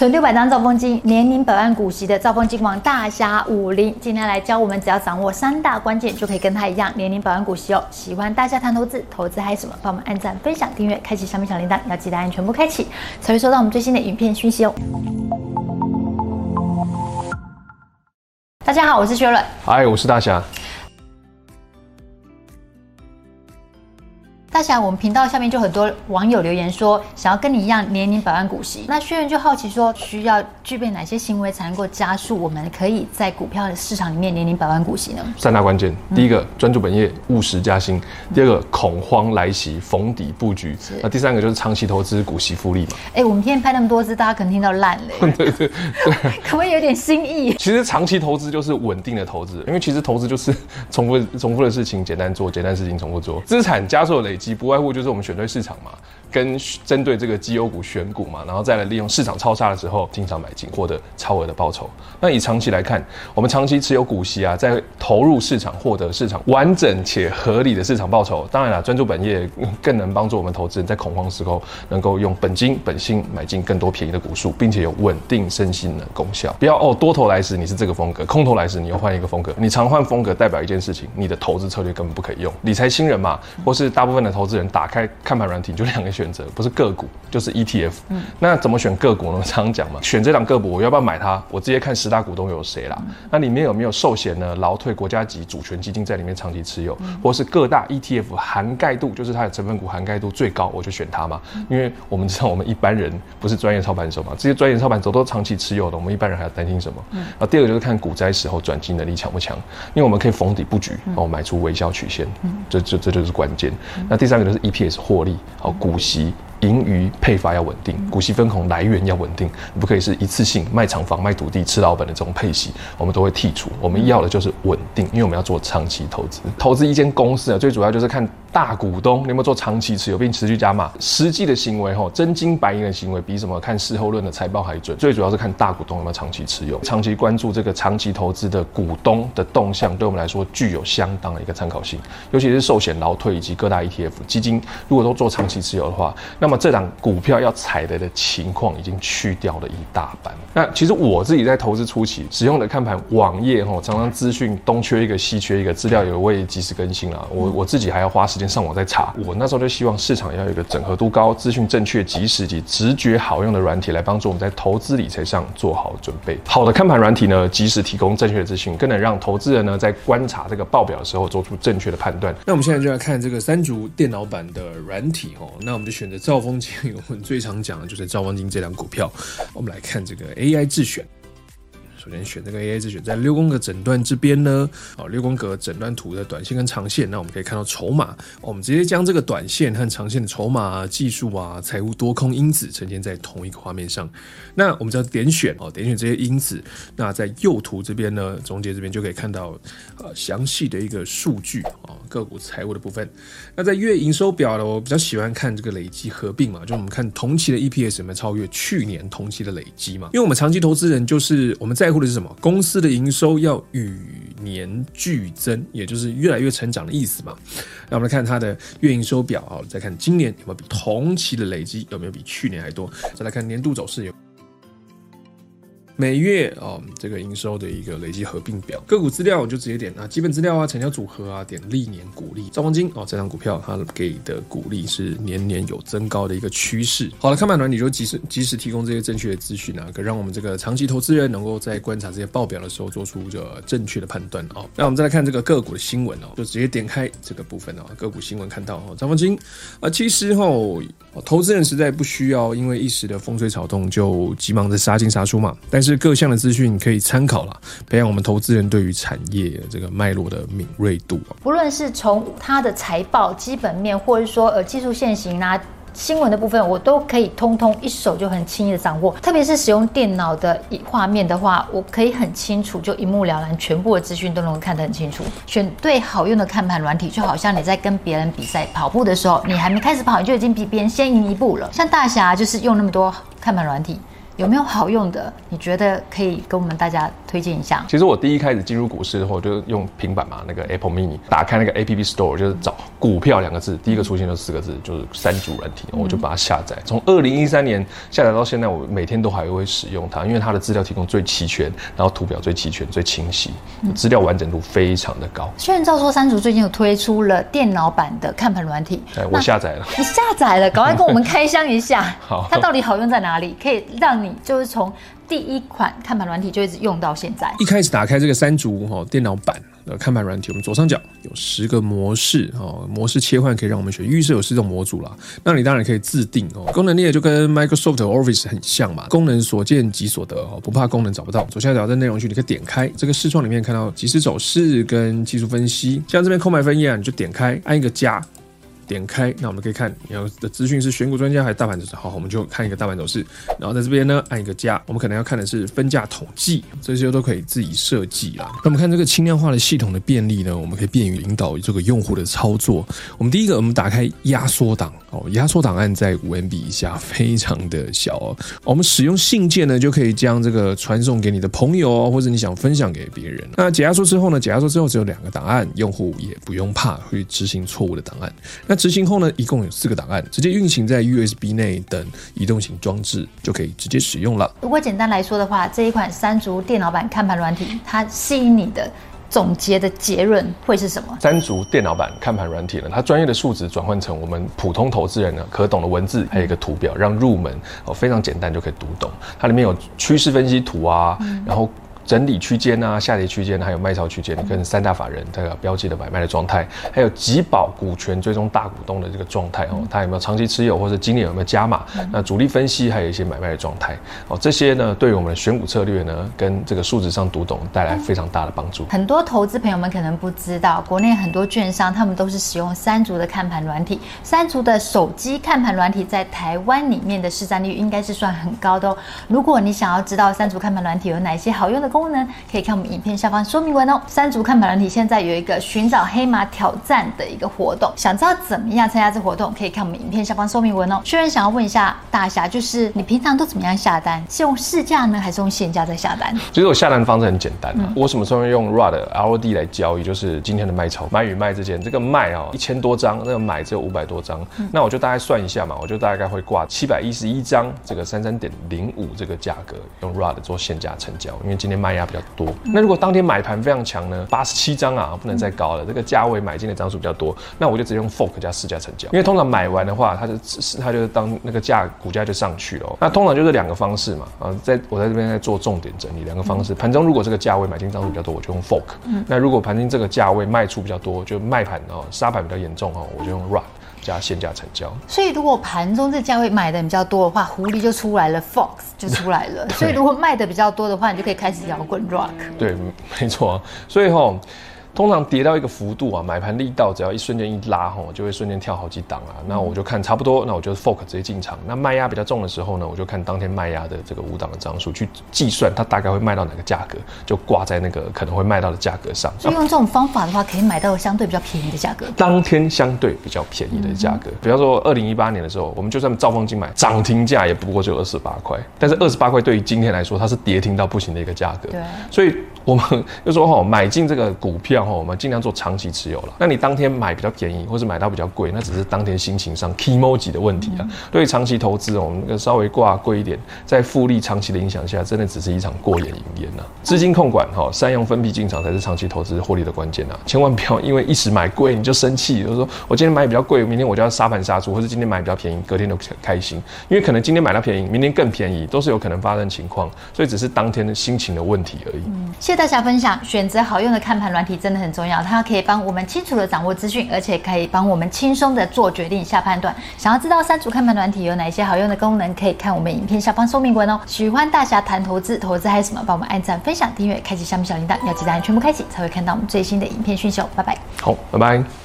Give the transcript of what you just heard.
存六百张兆丰金，年领百万股息的兆丰金王大侠武林，今天来教我们，只要掌握三大关键，就可以跟他一样年领百万股息哦。喜欢大侠谈投资，投资还有什么？帮我们按赞、分享、订阅，开启小米小铃铛，要记得按全部开启，才会收到我们最新的影片讯息哦。大家好，我是薛润。嗨，我是大侠。大侠，我们频道下面就很多网友留言说，想要跟你一样年领百万股息。那薛润就好奇说，需要具备哪些行为才能够加速我们可以在股票的市场里面年领百万股息呢？三大关键，第一个专注本业，务实加薪；第二个恐慌来袭，逢底布局；那第三个就是长期投资，股息复利嘛。哎，我们今天拍那么多支，大家可能听到烂了。对对对，可不可以有点新意？其实长期投资就是稳定的投资，因为其实投资就是重复重复的事情，简单做，简单事情重复做，资产加速累积。不外乎就是我们选对市场嘛，跟针对这个绩优股选股嘛，然后再来利用市场超杀的时候经常买进，获得超额的报酬。那以长期来看，我们长期持有股息啊，在投入市场获得市场完整且合理的市场报酬。当然了，专注本业更能帮助我们投资人在恐慌时候能够用本金本薪买进更多便宜的股数，并且有稳定身心的功效。不要哦，多头来时你是这个风格，空头来时你又换一个风格。你常换风格代表一件事情，你的投资策略根本不可以用。理财新人嘛，或是大部分的。投资人打开看盘软体就两个选择，不是个股就是 ETF。嗯，那怎么选个股呢？常常讲嘛，选这档个股，我要不要买它？我直接看十大股东有谁啦。那里面有没有寿险呢？劳退、国家级主权基金在里面长期持有，或是各大 ETF 涵盖度，就是它的成分股涵盖度最高，我就选它嘛。因为我们知道我们一般人不是专业操盘手嘛，这些专业操盘手都长期持有的，我们一般人还要担心什么？嗯，啊，第二个就是看股灾时候转机能力强不强，因为我们可以逢底布局，然后买出微笑曲线，嗯，这这这就是关键。那第三个就是 EPS 获利，好，股息。盈余配发要稳定，股息分红来源要稳定，不可以是一次性卖厂房、卖土地吃老本的这种配息，我们都会剔除。我们要的就是稳定，因为我们要做长期投资。投资一间公司啊，最主要就是看大股东你有没有做长期持有并持续加码。实际的行为吼，真金白银的行为比什么看事后论的财报还准。最主要是看大股东有没有长期持有，长期关注这个长期投资的股东的动向，对我们来说具有相当的一个参考性。尤其是寿险、劳退以及各大 ETF 基金，如果都做长期持有的话，那么这档股票要踩雷的情况已经去掉了一大半。那其实我自己在投资初期使用的看盘网页吼，常常资讯东缺一个西缺一个，资料也未及时更新了。我我自己还要花时间上网再查。我那时候就希望市场要有一个整合度高、资讯正确、及时及直觉好用的软体来帮助我们在投资理财上做好准备。好的看盘软体呢，及时提供正确的资讯，更能让投资人呢在观察这个报表的时候做出正确的判断。那我们现在就来看这个三足电脑版的软体哦，那我们就选择兆丰金。我们最常讲的就是兆丰金这档股票，我们来看这个 AI 自选。首先选这个 AI 自选，在六宫格诊断这边呢，哦，六宫格诊断图的短线跟长线，那我们可以看到筹码，我们直接将这个短线和长线的筹码啊、技术啊、财务多空因子呈现在同一个画面上。那我们只要点选哦，点选这些因子，那在右图这边呢，中间这边就可以看到呃详细的一个数据啊，个股财务的部分。那在月营收表呢，我比较喜欢看这个累积合并嘛，就我们看同期的 EPS 有没有超越去年同期的累积嘛，因为我们长期投资人就是我们在。在乎的是什么？公司的营收要与年俱增，也就是越来越成长的意思嘛。那我们来看它的月营收表啊，再看今年有没有比同期的累积有没有比去年还多？再来看年度走势有。每月哦，这个营收的一个累计合并表，个股资料我就直接点啊，基本资料啊，成交组合啊，点历年股利。兆丰金哦，这张股票它给的股利是年年有增高的一个趋势。好了，看板软体就及时及时提供这些正确的资讯啊，可让我们这个长期投资人能够在观察这些报表的时候做出这正确的判断哦。那我们再来看这个个股的新闻哦，就直接点开这个部分哦，个股新闻看到哦，兆丰金啊，其实哦，投资人实在不需要因为一时的风吹草动就急忙的杀进杀出嘛，但是。是各项的资讯可以参考了，培养我们投资人对于产业这个脉络的敏锐度。不论是从它的财报基本面，或者说呃技术线型啊、新闻的部分，我都可以通通一手就很轻易的掌握。特别是使用电脑的画面的话，我可以很清楚就一目了然，全部的资讯都能够看得很清楚。选对好用的看盘软体，就好像你在跟别人比赛跑步的时候，你还没开始跑，你就已经比别人先赢一步了。像大侠就是用那么多看盘软体。有没有好用的？你觉得可以跟我们大家推荐一下？其实我第一开始进入股市的时候，就用平板嘛，那个 Apple Mini，打开那个 App Store，就是找股票两个字，第一个出现就四个字，就是三足软体，我就把它下载。从二零一三年下载到现在，我每天都还会使用它，因为它的资料提供最齐全，然后图表最齐全、最清晰，资料完整度非常的高。虽然照说三足最近有推出了电脑版的看盘软体，哎，我下载了，你下载了，赶快跟我们开箱一下，好，它到底好用在哪里？可以让你就是从第一款看盘软体就一直用到现在。一开始打开这个三足哈电脑版的看盘软体，我们左上角有十个模式哦，模式切换可以让我们选。预设有四种模组啦，那你当然可以自定哦。功能列就跟 Microsoft Office 很像嘛，功能所见即所得哦，不怕功能找不到。左下角在内容区，你可以点开这个视窗里面看到即时走势跟技术分析，像这边空白分页啊，你就点开按一个加。点开，那我们可以看你要的资讯是选股专家还是大盘走势。好，我们就看一个大盘走势。然后在这边呢，按一个加，我们可能要看的是分价统计，这些都可以自己设计啦。那我们看这个轻量化的系统的便利呢，我们可以便于引导这个用户的操作。我们第一个，我们打开压缩档哦，压缩档案在五 MB 以下，非常的小哦。我们使用信件呢，就可以将这个传送给你的朋友哦，或者你想分享给别人。那解压缩之后呢，解压缩之后只有两个档案，用户也不用怕会执行错误的档案。那执行后呢，一共有四个档案，直接运行在 USB 内等移动型装置就可以直接使用了。如果简单来说的话，这一款三足电脑版看盘软体，它吸引你的总结的结论会是什么？三足电脑版看盘软体呢，它专业的数值转换成我们普通投资人呢可懂的文字，还有一个图表，让入门哦非常简单就可以读懂。它里面有趋势分析图啊，然后。整理区间啊，下跌区间，还有卖超区间，跟三大法人这个标记的买卖的状态，还有集保股权追踪大股东的这个状态哦，它有没有长期持有，或者今年有没有加码？那主力分析还有一些买卖的状态哦，这些呢，对于我们的选股策略呢，跟这个数值上读懂带来非常大的帮助。很多投资朋友们可能不知道，国内很多券商他们都是使用三足的看盘软体，三足的手机看盘软体在台湾里面的市占率应该是算很高的哦。如果你想要知道三足看盘软体有哪些好用的功能，功能可以看我们影片下方说明文哦。三足看盘人体现在有一个寻找黑马挑战的一个活动，想知道怎么样参加这活动，可以看我们影片下方说明文哦。虽然想要问一下大侠，就是你平常都怎么样下单？是用市价呢，还是用现价在下单？其实我下单方式很简单啊，嗯、我什么时候用 ROD ROD 来交易？就是今天的卖超买与卖之间，这个卖啊一千多张，那个买只有五百多张，嗯、那我就大概算一下嘛，我就大概会挂七百一十一张，这个三三点零五这个价格用 ROD 做现价成交，因为今天卖。卖压比较多，那如果当天买盘非常强呢？八十七张啊，不能再高了。这个价位买进的张数比较多，那我就直接用 fork 加市价成交。因为通常买完的话，它就是它就是当那个价股价就上去了。那通常就是两个方式嘛，啊，在我在这边在做重点整理，两个方式。盘中如果这个价位买进张数比较多，我就用 fork。那如果盘中这个价位卖出比较多，就卖盘哦杀盘比较严重哦，我就用 ROD。加限价成交，所以如果盘中这价位买的比较多的话，狐狸就出来了，Fox 就出来了。所以如果卖的比较多的话，你就可以开始摇滚 Rock。对，没错。所以吼。通常跌到一个幅度啊，买盘力道只要一瞬间一拉吼，就会瞬间跳好几档啊。那我就看差不多，那我就 fork 直接进场。那卖压比较重的时候呢，我就看当天卖压的这个五档的张数去计算它大概会卖到哪个价格，就挂在那个可能会卖到的价格上。所以用这种方法的话，可以买到相对比较便宜的价格。当天相对比较便宜的价格，比方说二零一八年的时候，我们就算兆丰金买涨停价也不过就二十八块，但是二十八块对于今天来说，它是跌停到不行的一个价格。对，所以。我们就说哈，买进这个股票哈，我们尽量做长期持有了。那你当天买比较便宜，或是买到比较贵，那只是当天心情上 kimoji 的问题啊。对于长期投资，我们稍微挂贵一点，在复利长期的影响下，真的只是一场过眼云烟呐。资金控管哈，善用分批进场才是长期投资获利的关键呐。千万不要因为一时买贵你就生气，就是说我今天买比较贵，明天我就要杀盘杀出，或是今天买比较便宜，隔天都很开心，因为可能今天买到便宜，明天更便宜，都是有可能发生情况，所以只是当天的心情的问题而已。嗯，谢谢大家分享。选择好用的看盘软体真的很重要，它可以帮我们清楚的掌握资讯，而且可以帮我们轻松的做决定、下判断。想要知道三组看盘软体有哪些好用的功能，可以看我们影片下方说明文哦。喜欢大侠谈投资，投资还有什么？帮我们按赞、分享、订阅、开启下面小铃铛，要记得按全部开启，才会看到我们最新的影片讯息哦。拜拜。好，拜拜。